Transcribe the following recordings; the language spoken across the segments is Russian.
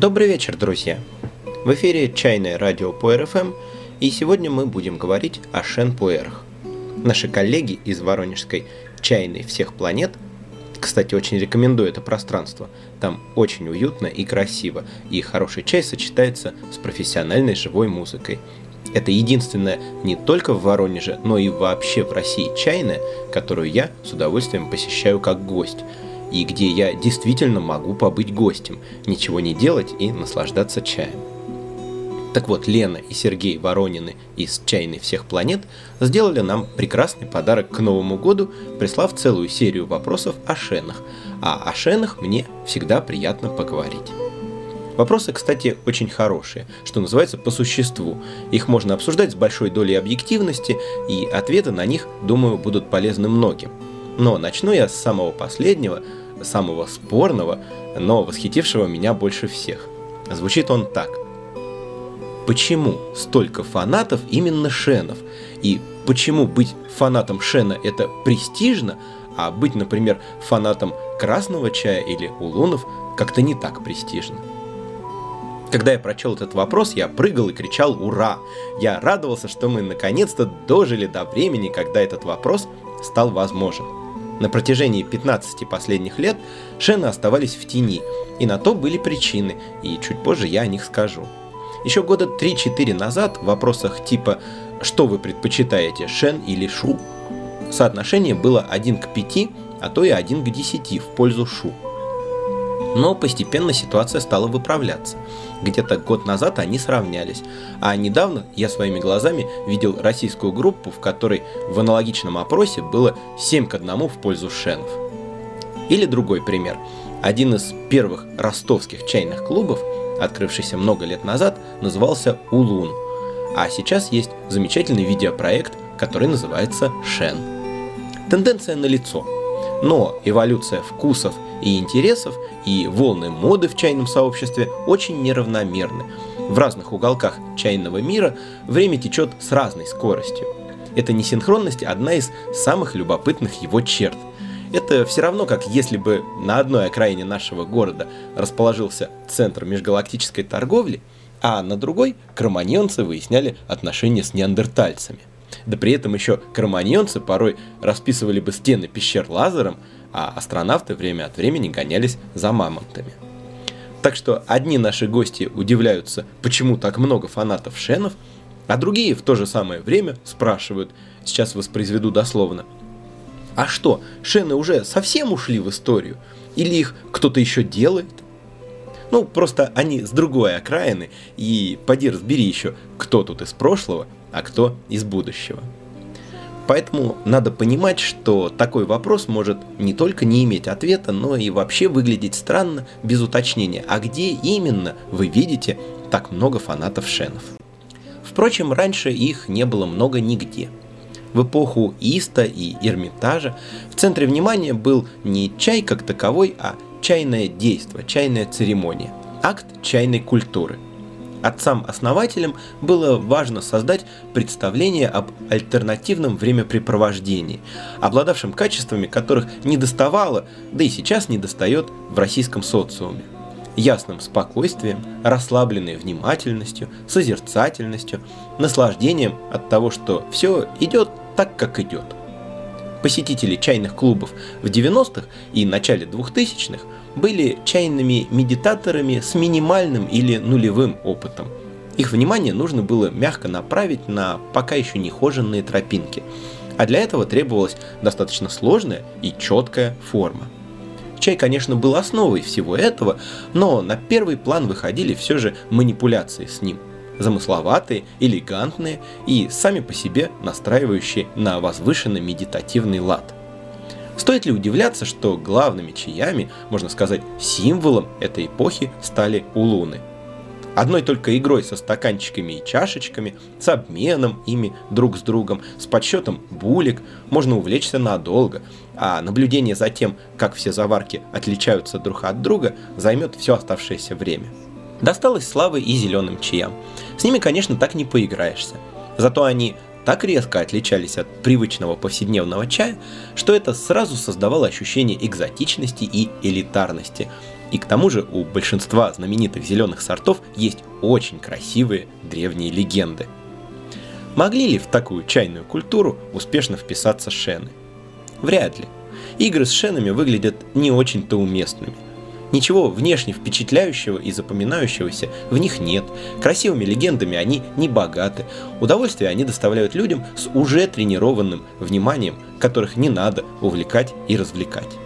Добрый вечер, друзья! В эфире «Чайное радио по РФМ» и сегодня мы будем говорить о шен-пуэрах. Наши коллеги из воронежской «Чайной всех планет» Кстати, очень рекомендую это пространство. Там очень уютно и красиво, и хороший чай сочетается с профессиональной живой музыкой. Это единственное не только в Воронеже, но и вообще в России чайная, которую я с удовольствием посещаю как гость, и где я действительно могу побыть гостем, ничего не делать и наслаждаться чаем. Так вот, Лена и Сергей Воронины из «Чайной всех планет» сделали нам прекрасный подарок к Новому году, прислав целую серию вопросов о шенах, а о шенах мне всегда приятно поговорить. Вопросы, кстати, очень хорошие, что называется по существу. Их можно обсуждать с большой долей объективности, и ответы на них, думаю, будут полезны многим. Но начну я с самого последнего, самого спорного, но восхитившего меня больше всех. Звучит он так – почему столько фанатов именно Шенов, и почему быть фанатом Шена это престижно, а быть, например, фанатом красного чая или улунов как-то не так престижно. Когда я прочел этот вопрос, я прыгал и кричал «Ура!». Я радовался, что мы наконец-то дожили до времени, когда этот вопрос стал возможен. На протяжении 15 последних лет Шены оставались в тени, и на то были причины, и чуть позже я о них скажу. Еще года 3-4 назад в вопросах типа «Что вы предпочитаете, Шен или Шу?» соотношение было 1 к 5, а то и 1 к 10 в пользу Шу. Но постепенно ситуация стала выправляться. Где-то год назад они сравнялись, а недавно я своими глазами видел российскую группу, в которой в аналогичном опросе было 7 к 1 в пользу шенов. Или другой пример. Один из первых ростовских чайных клубов открывшийся много лет назад, назывался Улун. А сейчас есть замечательный видеопроект, который называется Шен. Тенденция налицо. Но эволюция вкусов и интересов и волны моды в чайном сообществе очень неравномерны. В разных уголках чайного мира время течет с разной скоростью. Эта несинхронность одна из самых любопытных его черт – это все равно, как если бы на одной окраине нашего города расположился центр межгалактической торговли, а на другой кроманьонцы выясняли отношения с неандертальцами. Да при этом еще кроманьонцы порой расписывали бы стены пещер лазером, а астронавты время от времени гонялись за мамонтами. Так что одни наши гости удивляются, почему так много фанатов Шенов, а другие в то же самое время спрашивают, сейчас воспроизведу дословно – а что, шены уже совсем ушли в историю? Или их кто-то еще делает? Ну, просто они с другой окраины, и поди разбери еще, кто тут из прошлого, а кто из будущего. Поэтому надо понимать, что такой вопрос может не только не иметь ответа, но и вообще выглядеть странно без уточнения, а где именно вы видите так много фанатов Шенов. Впрочем, раньше их не было много нигде – в эпоху Иста и Эрмитажа в центре внимания был не чай как таковой, а чайное действо, чайная церемония, акт чайной культуры. Отцам-основателям было важно создать представление об альтернативном времяпрепровождении, обладавшем качествами, которых не доставало, да и сейчас не достает в российском социуме ясным спокойствием, расслабленной внимательностью, созерцательностью, наслаждением от того, что все идет так, как идет. Посетители чайных клубов в 90-х и начале 2000-х были чайными медитаторами с минимальным или нулевым опытом. Их внимание нужно было мягко направить на пока еще не хоженные тропинки, а для этого требовалась достаточно сложная и четкая форма – Чай, конечно, был основой всего этого, но на первый план выходили все же манипуляции с ним. Замысловатые, элегантные и сами по себе настраивающие на возвышенный медитативный лад. Стоит ли удивляться, что главными чаями, можно сказать, символом этой эпохи стали улуны – Одной только игрой со стаканчиками и чашечками, с обменом ими друг с другом, с подсчетом булек можно увлечься надолго, а наблюдение за тем, как все заварки отличаются друг от друга, займет все оставшееся время. Досталось славы и зеленым чаям. С ними, конечно, так не поиграешься. Зато они так резко отличались от привычного повседневного чая, что это сразу создавало ощущение экзотичности и элитарности. И к тому же у большинства знаменитых зеленых сортов есть очень красивые древние легенды. Могли ли в такую чайную культуру успешно вписаться шены? Вряд ли. Игры с шенами выглядят не очень-то уместными – Ничего внешне впечатляющего и запоминающегося в них нет. Красивыми легендами они не богаты. Удовольствие они доставляют людям с уже тренированным вниманием, которых не надо увлекать и развлекать.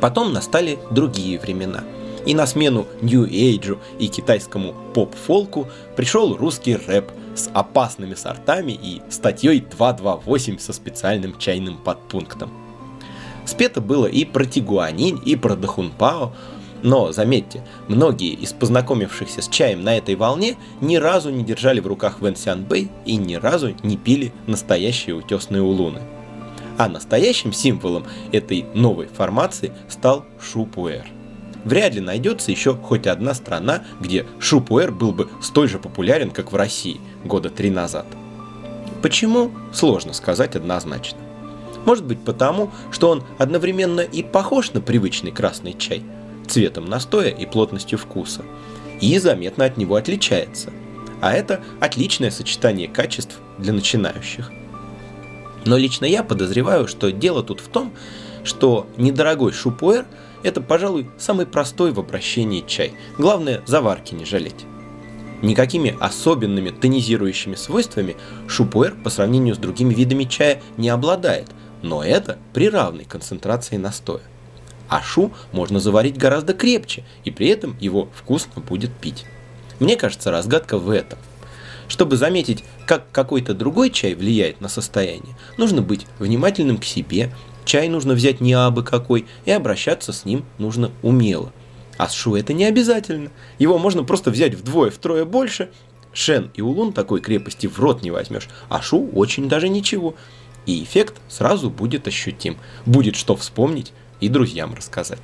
Потом настали другие времена. И на смену нью-эйджу и китайскому поп-фолку пришел русский рэп с опасными сортами и статьей 228 со специальным чайным подпунктом. Спето было и про Тигуанинь, и про Дахунпао, но, заметьте, многие из познакомившихся с чаем на этой волне ни разу не держали в руках Вэнсян Бэй и ни разу не пили настоящие утесные улуны. А настоящим символом этой новой формации стал шупуэр. Вряд ли найдется еще хоть одна страна, где шупуэр был бы столь же популярен, как в России года три назад. Почему? Сложно сказать однозначно. Может быть потому, что он одновременно и похож на привычный красный чай, цветом настоя и плотностью вкуса, и заметно от него отличается. А это отличное сочетание качеств для начинающих. Но лично я подозреваю, что дело тут в том, что недорогой шупуэр – это, пожалуй, самый простой в обращении чай. Главное, заварки не жалеть. Никакими особенными тонизирующими свойствами шупуэр по сравнению с другими видами чая не обладает – но это при равной концентрации настоя. А шу можно заварить гораздо крепче, и при этом его вкусно будет пить. Мне кажется, разгадка в этом. Чтобы заметить, как какой-то другой чай влияет на состояние, нужно быть внимательным к себе, чай нужно взять не абы какой, и обращаться с ним нужно умело. А с шу это не обязательно. Его можно просто взять вдвое-втрое больше. Шен и улун такой крепости в рот не возьмешь, а шу очень даже ничего и эффект сразу будет ощутим, будет что вспомнить и друзьям рассказать.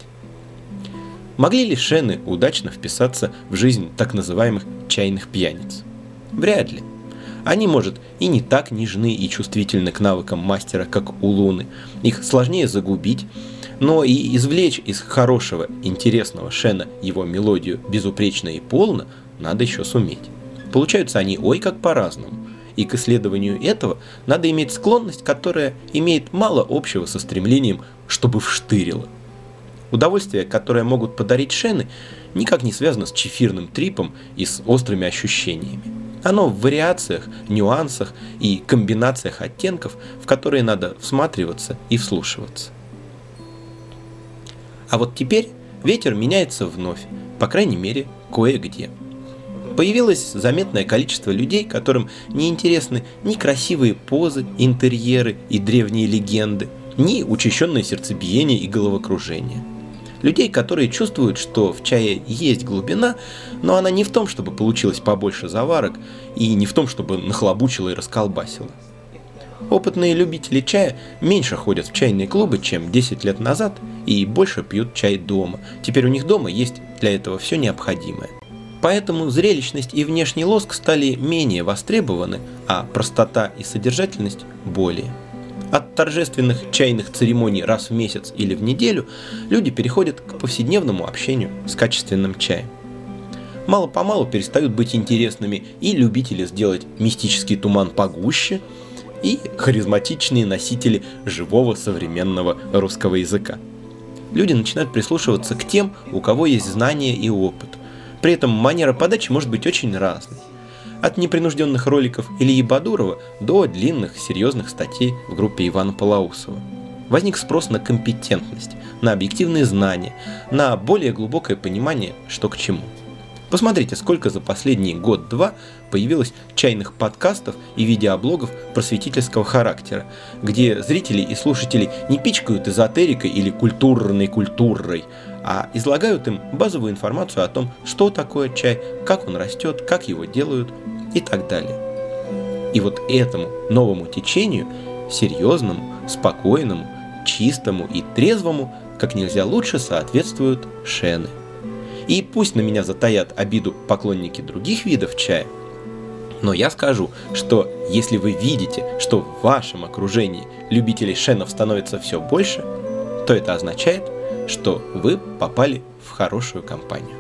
Могли ли шены удачно вписаться в жизнь так называемых чайных пьяниц? Вряд ли. Они, может, и не так нежны и чувствительны к навыкам мастера, как у Луны. Их сложнее загубить, но и извлечь из хорошего, интересного шена его мелодию безупречно и полно надо еще суметь. Получаются они ой как по-разному и к исследованию этого надо иметь склонность, которая имеет мало общего со стремлением, чтобы вштырило. Удовольствие, которое могут подарить шены, никак не связано с чефирным трипом и с острыми ощущениями. Оно в вариациях, нюансах и комбинациях оттенков, в которые надо всматриваться и вслушиваться. А вот теперь ветер меняется вновь, по крайней мере, кое-где. Появилось заметное количество людей, которым не интересны ни красивые позы, интерьеры и древние легенды, ни учащенное сердцебиение и головокружение. Людей, которые чувствуют, что в чае есть глубина, но она не в том, чтобы получилось побольше заварок, и не в том, чтобы нахлобучило и расколбасило. Опытные любители чая меньше ходят в чайные клубы, чем 10 лет назад, и больше пьют чай дома. Теперь у них дома есть для этого все необходимое. Поэтому зрелищность и внешний лоск стали менее востребованы, а простота и содержательность более. От торжественных чайных церемоний раз в месяц или в неделю люди переходят к повседневному общению с качественным чаем. Мало-помалу перестают быть интересными и любители сделать мистический туман погуще, и харизматичные носители живого современного русского языка. Люди начинают прислушиваться к тем, у кого есть знания и опыт, при этом манера подачи может быть очень разной. От непринужденных роликов Ильи Бадурова до длинных, серьезных статей в группе Ивана Палаусова. Возник спрос на компетентность, на объективные знания, на более глубокое понимание, что к чему. Посмотрите, сколько за последний год-два появилось чайных подкастов и видеоблогов просветительского характера, где зрители и слушатели не пичкают эзотерикой или культурной культурой, а излагают им базовую информацию о том, что такое чай, как он растет, как его делают и так далее. И вот этому новому течению, серьезному, спокойному, чистому и трезвому, как нельзя лучше соответствуют шены. И пусть на меня затаят обиду поклонники других видов чая, но я скажу, что если вы видите, что в вашем окружении любителей шенов становится все больше, то это означает, что вы попали в хорошую компанию.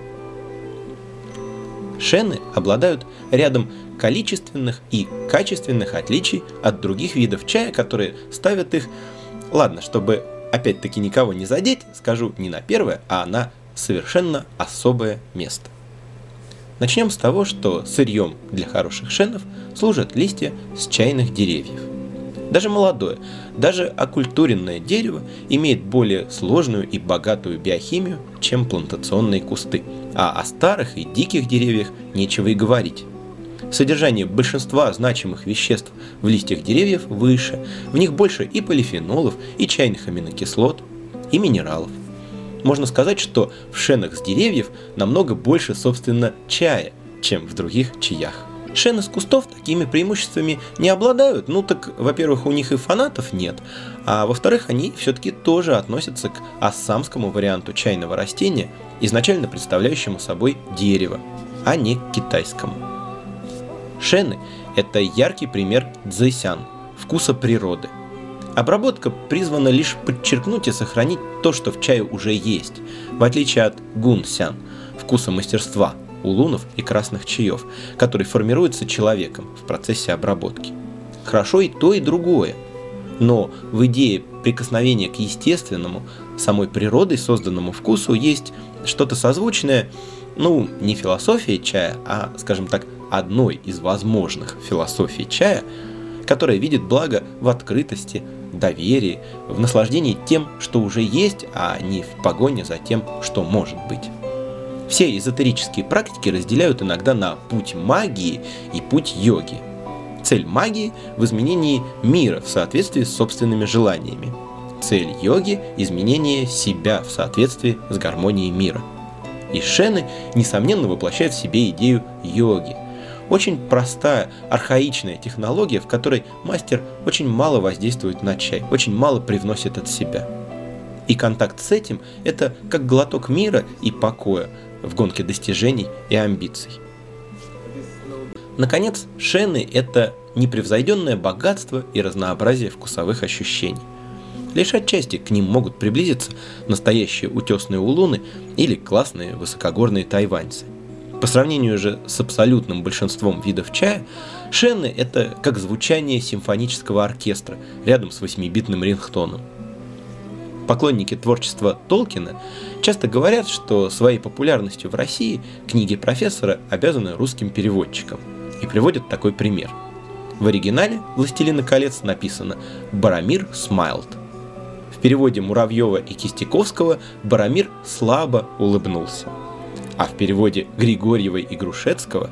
Шены обладают рядом количественных и качественных отличий от других видов чая, которые ставят их, ладно, чтобы опять-таки никого не задеть, скажу не на первое, а на совершенно особое место. Начнем с того, что сырьем для хороших шенов служат листья с чайных деревьев. Даже молодое, даже окультуренное дерево имеет более сложную и богатую биохимию, чем плантационные кусты, а о старых и диких деревьях нечего и говорить. Содержание большинства значимых веществ в листьях деревьев выше, в них больше и полифенолов, и чайных аминокислот, и минералов. Можно сказать, что в шенах с деревьев намного больше, собственно, чая, чем в других чаях. Шены с кустов такими преимуществами не обладают. Ну так, во-первых, у них и фанатов нет, а во-вторых, они все-таки тоже относятся к ассамскому варианту чайного растения, изначально представляющему собой дерево, а не к китайскому. Шены – это яркий пример дзэсян – вкуса природы. Обработка призвана лишь подчеркнуть и сохранить то, что в чае уже есть, в отличие от гунсян – вкуса мастерства – улунов и красных чаев, который формируется человеком в процессе обработки. Хорошо и то, и другое. Но в идее прикосновения к естественному, самой природой созданному вкусу есть что-то созвучное, ну, не философия чая, а, скажем так, одной из возможных философий чая, которая видит благо в открытости, доверии, в наслаждении тем, что уже есть, а не в погоне за тем, что может быть. Все эзотерические практики разделяют иногда на путь магии и путь йоги. Цель магии в изменении мира в соответствии с собственными желаниями. Цель йоги – изменение себя в соответствии с гармонией мира. И шены, несомненно, воплощают в себе идею йоги. Очень простая, архаичная технология, в которой мастер очень мало воздействует на чай, очень мало привносит от себя. И контакт с этим – это как глоток мира и покоя, в гонке достижений и амбиций. Наконец, шены – это непревзойденное богатство и разнообразие вкусовых ощущений. Лишь отчасти к ним могут приблизиться настоящие утесные улуны или классные высокогорные тайваньцы. По сравнению же с абсолютным большинством видов чая, шены – это как звучание симфонического оркестра рядом с восьмибитным рингтоном – Поклонники творчества Толкина часто говорят, что своей популярностью в России книги профессора обязаны русским переводчикам и приводят такой пример. В оригинале «Властелина колец» написано «Барамир смайлд». В переводе Муравьева и Кистяковского Барамир слабо улыбнулся. А в переводе Григорьева и Грушецкого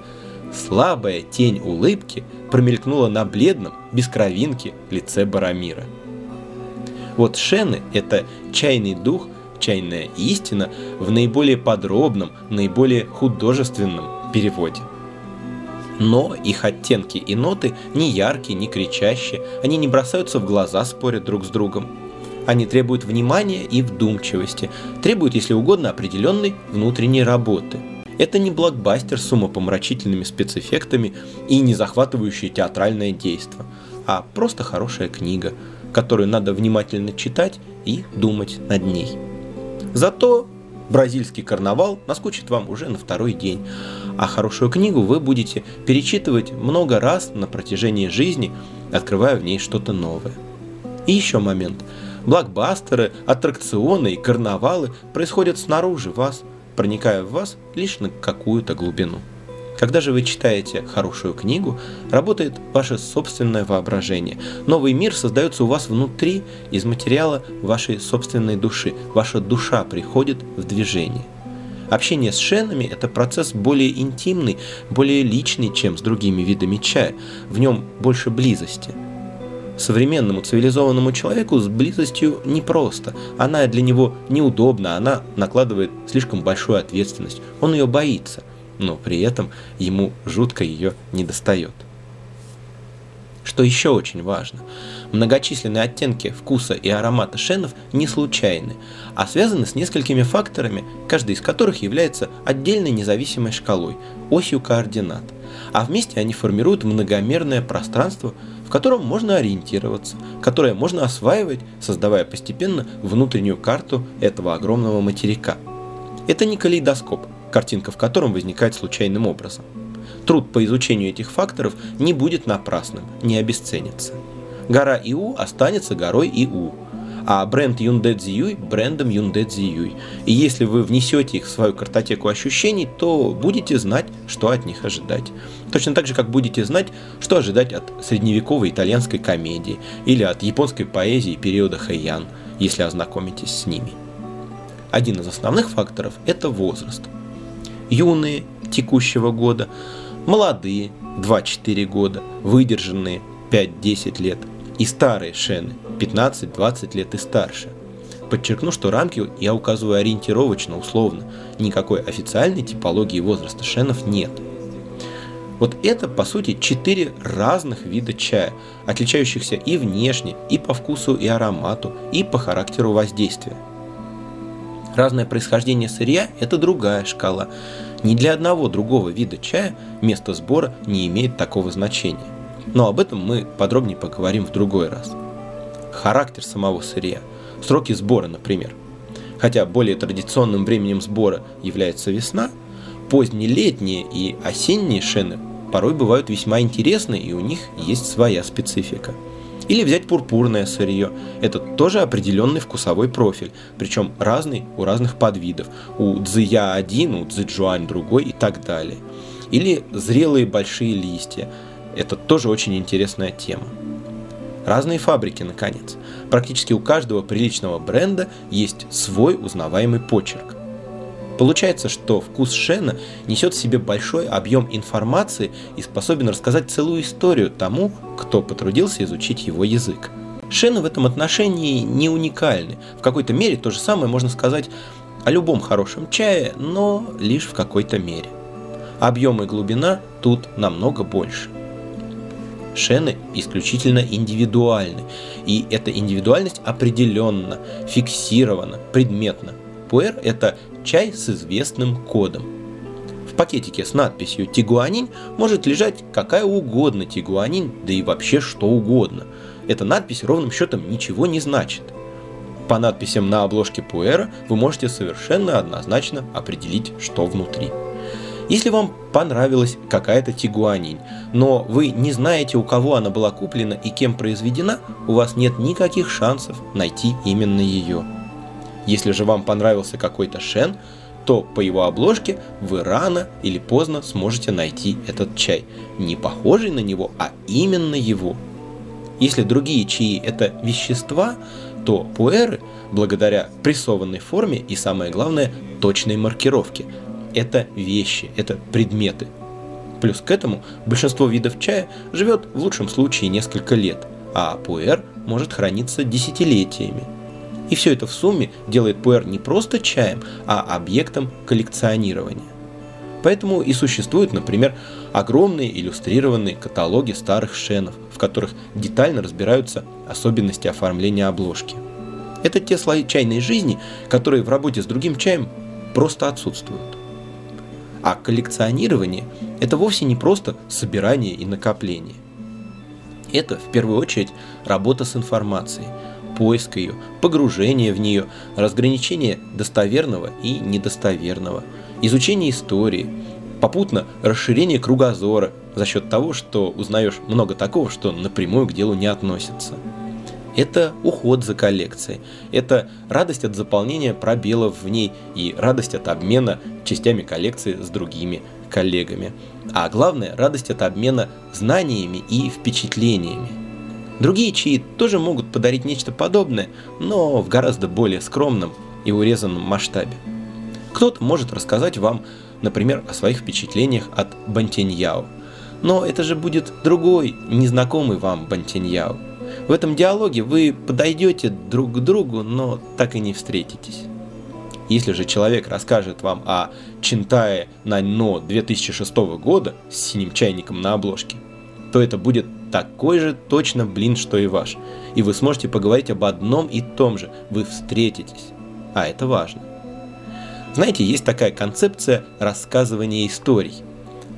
слабая тень улыбки промелькнула на бледном, без кровинки лице Барамира – вот шены – это чайный дух, чайная истина в наиболее подробном, наиболее художественном переводе. Но их оттенки и ноты не яркие, не кричащие, они не бросаются в глаза, спорят друг с другом. Они требуют внимания и вдумчивости, требуют, если угодно, определенной внутренней работы. Это не блокбастер с умопомрачительными спецэффектами и не захватывающее театральное действо, а просто хорошая книга – которую надо внимательно читать и думать над ней. Зато бразильский карнавал наскучит вам уже на второй день, а хорошую книгу вы будете перечитывать много раз на протяжении жизни, открывая в ней что-то новое. И еще момент. Блокбастеры, аттракционы и карнавалы происходят снаружи вас, проникая в вас лишь на какую-то глубину. Когда же вы читаете хорошую книгу, работает ваше собственное воображение. Новый мир создается у вас внутри из материала вашей собственной души. Ваша душа приходит в движение. Общение с шенами – это процесс более интимный, более личный, чем с другими видами чая. В нем больше близости. Современному цивилизованному человеку с близостью непросто. Она для него неудобна, она накладывает слишком большую ответственность. Он ее боится – но при этом ему жутко ее не достает. Что еще очень важно, многочисленные оттенки вкуса и аромата шенов не случайны, а связаны с несколькими факторами, каждый из которых является отдельной независимой шкалой, осью координат. а вместе они формируют многомерное пространство, в котором можно ориентироваться, которое можно осваивать, создавая постепенно внутреннюю карту этого огромного материка. Это не калейдоскоп, картинка в котором возникает случайным образом. Труд по изучению этих факторов не будет напрасным, не обесценится. Гора Иу останется горой Иу, а бренд Hyundai брендом Hyundai. И если вы внесете их в свою картотеку ощущений, то будете знать, что от них ожидать. Точно так же, как будете знать, что ожидать от средневековой итальянской комедии или от японской поэзии периода Хэйян, если ознакомитесь с ними. Один из основных факторов – это возраст. Юные текущего года, молодые 2-4 года, выдержанные 5-10 лет и старые шены 15-20 лет и старше. Подчеркну, что рамки я указываю ориентировочно, условно. Никакой официальной типологии возраста шенов нет. Вот это, по сути, четыре разных вида чая, отличающихся и внешне, и по вкусу и аромату, и по характеру воздействия. Разное происхождение сырья – это другая шкала. Ни для одного другого вида чая место сбора не имеет такого значения. Но об этом мы подробнее поговорим в другой раз – характер самого сырья, сроки сбора, например. Хотя более традиционным временем сбора является весна, поздние летние и осенние шены порой бывают весьма интересны и у них есть своя специфика. Или взять пурпурное сырье. Это тоже определенный вкусовой профиль, причем разный у разных подвидов. У дзия один, у цзэджуань другой и так далее. Или зрелые большие листья. Это тоже очень интересная тема. Разные фабрики, наконец. Практически у каждого приличного бренда есть свой узнаваемый почерк. Получается, что вкус Шена несет в себе большой объем информации и способен рассказать целую историю тому, кто потрудился изучить его язык. Шены в этом отношении не уникальны. В какой-то мере то же самое можно сказать о любом хорошем чае, но лишь в какой-то мере. Объем и глубина тут намного больше. Шены исключительно индивидуальны, и эта индивидуальность определенно, фиксирована, предметна. Пуэр – это чай с известным кодом. В пакетике с надписью «Тигуанин» может лежать какая угодно тигуанин, да и вообще что угодно. Эта надпись ровным счетом ничего не значит. По надписям на обложке пуэра вы можете совершенно однозначно определить, что внутри. Если вам понравилась какая-то тигуанинь, но вы не знаете, у кого она была куплена и кем произведена, у вас нет никаких шансов найти именно ее. Если же вам понравился какой-то шен, то по его обложке вы рано или поздно сможете найти этот чай. Не похожий на него, а именно его. Если другие чаи это вещества, то пуэры, благодаря прессованной форме и самое главное, точной маркировке – это вещи, это предметы. Плюс к этому большинство видов чая живет в лучшем случае несколько лет, а пуэр может храниться десятилетиями. И все это в сумме делает пуэр не просто чаем, а объектом коллекционирования. Поэтому и существуют, например, огромные иллюстрированные каталоги старых шенов, в которых детально разбираются особенности оформления обложки. Это те слои чайной жизни, которые в работе с другим чаем просто отсутствуют. А коллекционирование – это вовсе не просто собирание и накопление. Это, в первую очередь, работа с информацией, поиск ее, погружение в нее, разграничение достоверного и недостоверного, изучение истории, попутно расширение кругозора за счет того, что узнаешь много такого, что напрямую к делу не относится – это уход за коллекцией, это радость от заполнения пробелов в ней и радость от обмена частями коллекции с другими коллегами. А главное, радость от обмена знаниями и впечатлениями. Другие чаи тоже могут подарить нечто подобное, но в гораздо более скромном и урезанном масштабе. Кто-то может рассказать вам, например, о своих впечатлениях от Бантиньяо. Но это же будет другой, незнакомый вам Бантиньяо. В этом диалоге вы подойдете друг к другу, но так и не встретитесь. Если же человек расскажет вам о Чинтае Наньно 2006 года с синим чайником на обложке, то это будет такой же точно блин, что и ваш. И вы сможете поговорить об одном и том же. Вы встретитесь. А это важно. Знаете, есть такая концепция рассказывания историй.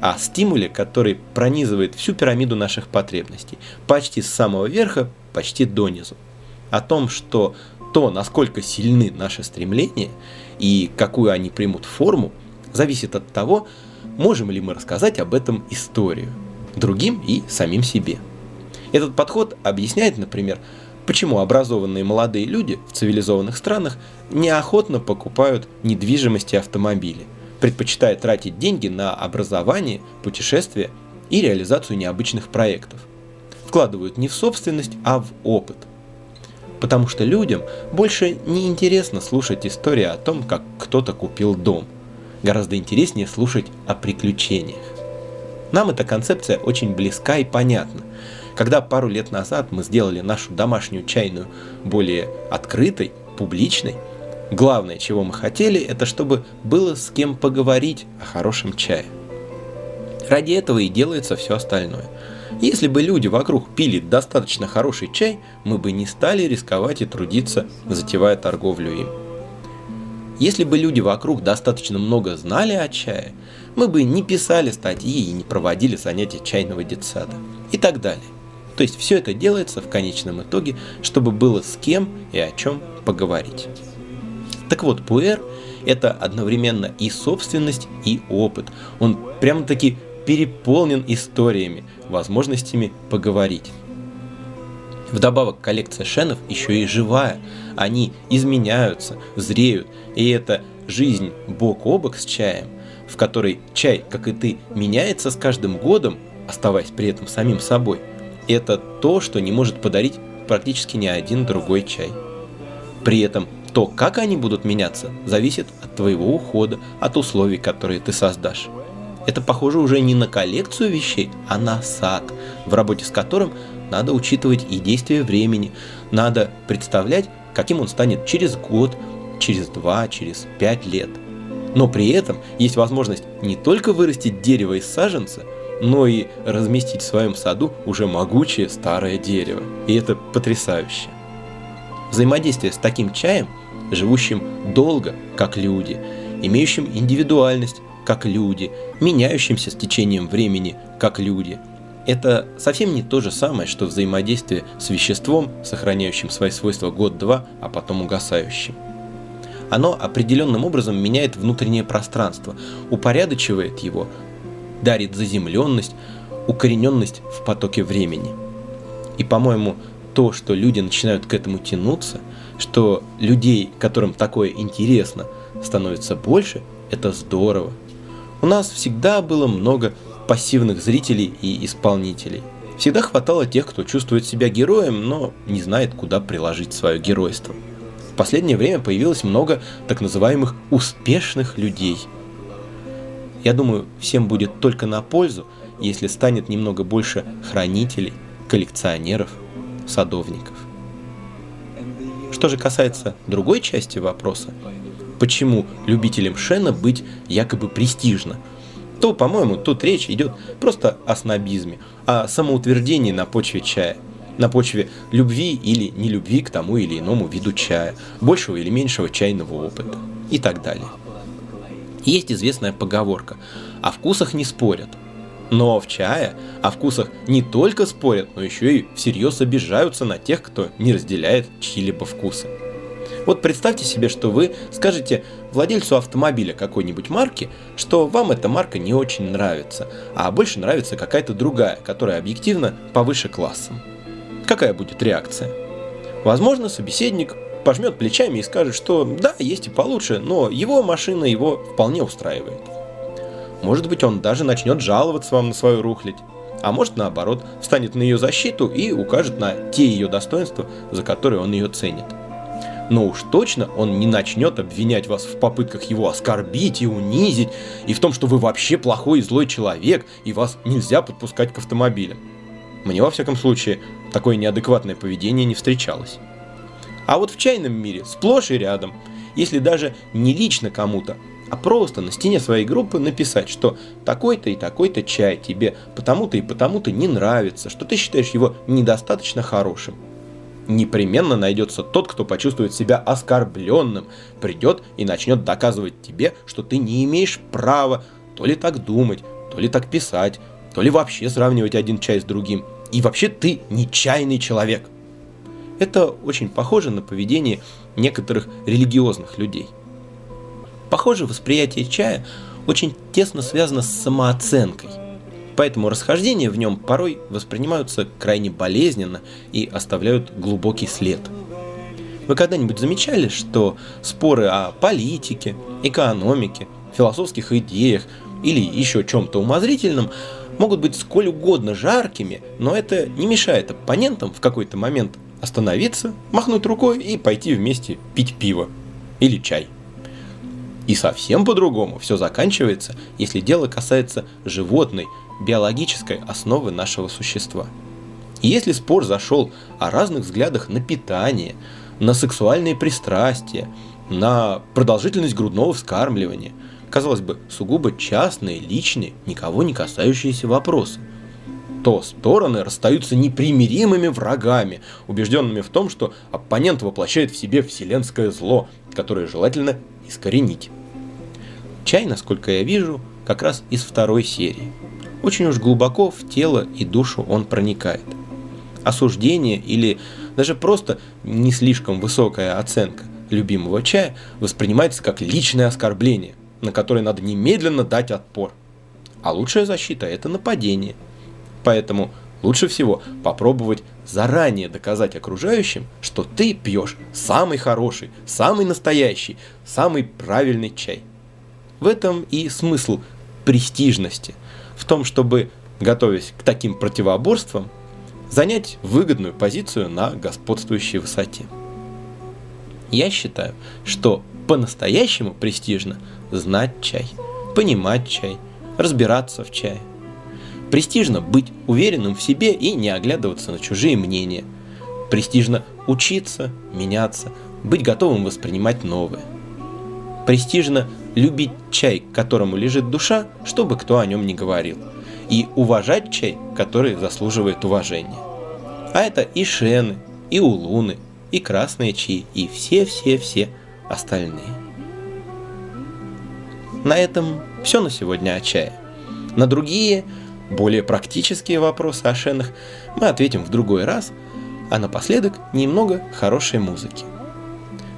о стимуле, который пронизывает всю пирамиду наших потребностей, почти с самого верха, почти до низу. О том, что то, насколько сильны наши стремления и какую они примут форму, зависит от того, можем ли мы рассказать об этом историю другим и самим себе. Этот подход объясняет, например, почему образованные молодые люди в цивилизованных странах неохотно покупают недвижимость и автомобили, предпочитая тратить деньги на образование, путешествия и реализацию необычных проектов. Вкладывают не в собственность, а в опыт. Потому что людям больше не интересно слушать истории о том, как кто-то купил дом. Гораздо интереснее слушать о приключениях. Нам эта концепция очень близка и понятна. Когда пару лет назад мы сделали нашу домашнюю чайную более открытой, публичной, главное, чего мы хотели, это чтобы было с кем поговорить о хорошем чае. Ради этого и делается все остальное. Если бы люди вокруг пили достаточно хороший чай, мы бы не стали рисковать и трудиться, затевая торговлю им. Если бы люди вокруг достаточно много знали о чае, мы бы не писали статьи и не проводили занятия чайного детсада и так далее. То есть все это делается в конечном итоге, чтобы было с кем и о чем поговорить. Так вот, пуэр – это одновременно и собственность, и опыт. Он прямо-таки переполнен историями, возможностями поговорить. Вдобавок коллекция шенов еще и живая. Они изменяются, зреют, и это жизнь бок о бок с чаем, в которой чай, как и ты, меняется с каждым годом, оставаясь при этом самим собой. Это то, что не может подарить практически ни один другой чай. При этом то, как они будут меняться, зависит от твоего ухода, от условий, которые ты создашь. Это похоже уже не на коллекцию вещей, а на сад, в работе с которым надо учитывать и действие времени, надо представлять, каким он станет через год, через два, через пять лет. Но при этом есть возможность не только вырастить дерево из саженца, но и разместить в своем саду уже могучее старое дерево. И это потрясающе. Взаимодействие с таким чаем, живущим долго, как люди, имеющим индивидуальность, как люди, меняющимся с течением времени, как люди, это совсем не то же самое, что взаимодействие с веществом, сохраняющим свои свойства год-два, а потом угасающим. Оно определенным образом меняет внутреннее пространство, упорядочивает его, дарит заземленность, укорененность в потоке времени. И, по-моему, то, что люди начинают к этому тянуться, что людей, которым такое интересно, становится больше, это здорово. У нас всегда было много пассивных зрителей и исполнителей. Всегда хватало тех, кто чувствует себя героем, но не знает, куда приложить свое геройство. В последнее время появилось много так называемых успешных людей. Я думаю, всем будет только на пользу, если станет немного больше хранителей, коллекционеров, садовников. Что же касается другой части вопроса, почему любителям Шена быть якобы престижно – то, по-моему, тут речь идет просто о снобизме, о самоутверждении на почве чая, на почве любви или нелюбви к тому или иному виду чая, большего или меньшего чайного опыта и так далее. Есть известная поговорка «о вкусах не спорят», но в чае о вкусах не только спорят, но еще и всерьез обижаются на тех, кто не разделяет чьи-либо вкусы. Вот представьте себе, что вы скажете владельцу автомобиля какой-нибудь марки, что вам эта марка не очень нравится, а больше нравится какая-то другая, которая объективно повыше классом. Какая будет реакция? Возможно, собеседник пожмет плечами и скажет, что да, есть и получше, но его машина его вполне устраивает. Может быть, он даже начнет жаловаться вам на свою рухлядь. А может, наоборот, встанет на ее защиту и укажет на те ее достоинства, за которые он ее ценит но уж точно он не начнет обвинять вас в попытках его оскорбить и унизить, и в том, что вы вообще плохой и злой человек, и вас нельзя подпускать к автомобилям. Мне, во всяком случае, такое неадекватное поведение не встречалось. А вот в чайном мире сплошь и рядом, если даже не лично кому-то, а просто на стене своей группы написать, что такой-то и такой-то чай тебе потому-то и потому-то не нравится, что ты считаешь его недостаточно хорошим – непременно найдется тот, кто почувствует себя оскорбленным, придет и начнет доказывать тебе, что ты не имеешь права то ли так думать, то ли так писать, то ли вообще сравнивать один чай с другим. И вообще ты не чайный человек. Это очень похоже на поведение некоторых религиозных людей. Похоже, восприятие чая очень тесно связано с самооценкой. Поэтому расхождения в нем порой воспринимаются крайне болезненно и оставляют глубокий след. Вы когда-нибудь замечали, что споры о политике, экономике, философских идеях или еще чем-то умозрительном могут быть сколь угодно жаркими, но это не мешает оппонентам в какой-то момент остановиться, махнуть рукой и пойти вместе пить пиво или чай. И совсем по-другому все заканчивается, если дело касается животной, биологической основы нашего существа. И если спор зашел о разных взглядах на питание, на сексуальные пристрастия, на продолжительность грудного вскармливания, казалось бы, сугубо частные, личные, никого не касающиеся вопросы, то стороны расстаются непримиримыми врагами, убежденными в том, что оппонент воплощает в себе вселенское зло, которое желательно искоренить. Чай, насколько я вижу, как раз из второй серии. Очень уж глубоко в тело и душу он проникает. Осуждение или даже просто не слишком высокая оценка любимого чая воспринимается как личное оскорбление, на которое надо немедленно дать отпор. А лучшая защита – это нападение. Поэтому лучше всего попробовать заранее доказать окружающим, что ты пьешь самый хороший, самый настоящий, самый правильный чай – в этом и смысл престижности, в том, чтобы, готовясь к таким противоборствам, занять выгодную позицию на господствующей высоте. Я считаю, что по-настоящему престижно знать чай, понимать чай, разбираться в чае. Престижно быть уверенным в себе и не оглядываться на чужие мнения. Престижно учиться, меняться, быть готовым воспринимать новое. Престижно любить чай, которому лежит душа, чтобы кто о нем не говорил, и уважать чай, который заслуживает уважения. А это и шены, и улуны, и красные чаи, и все-все-все остальные. На этом все на сегодня о чае. На другие, более практические вопросы о шенах мы ответим в другой раз, а напоследок немного хорошей музыки.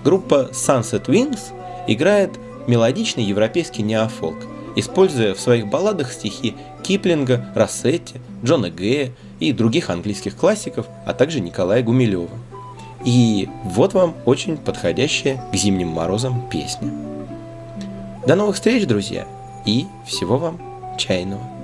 Группа Sunset Wings играет мелодичный европейский неофолк, используя в своих балладах стихи Киплинга, Рассетти, Джона Гея и других английских классиков, а также Николая Гумилева. И вот вам очень подходящая к зимним морозам песня. До новых встреч, друзья, и всего вам чайного.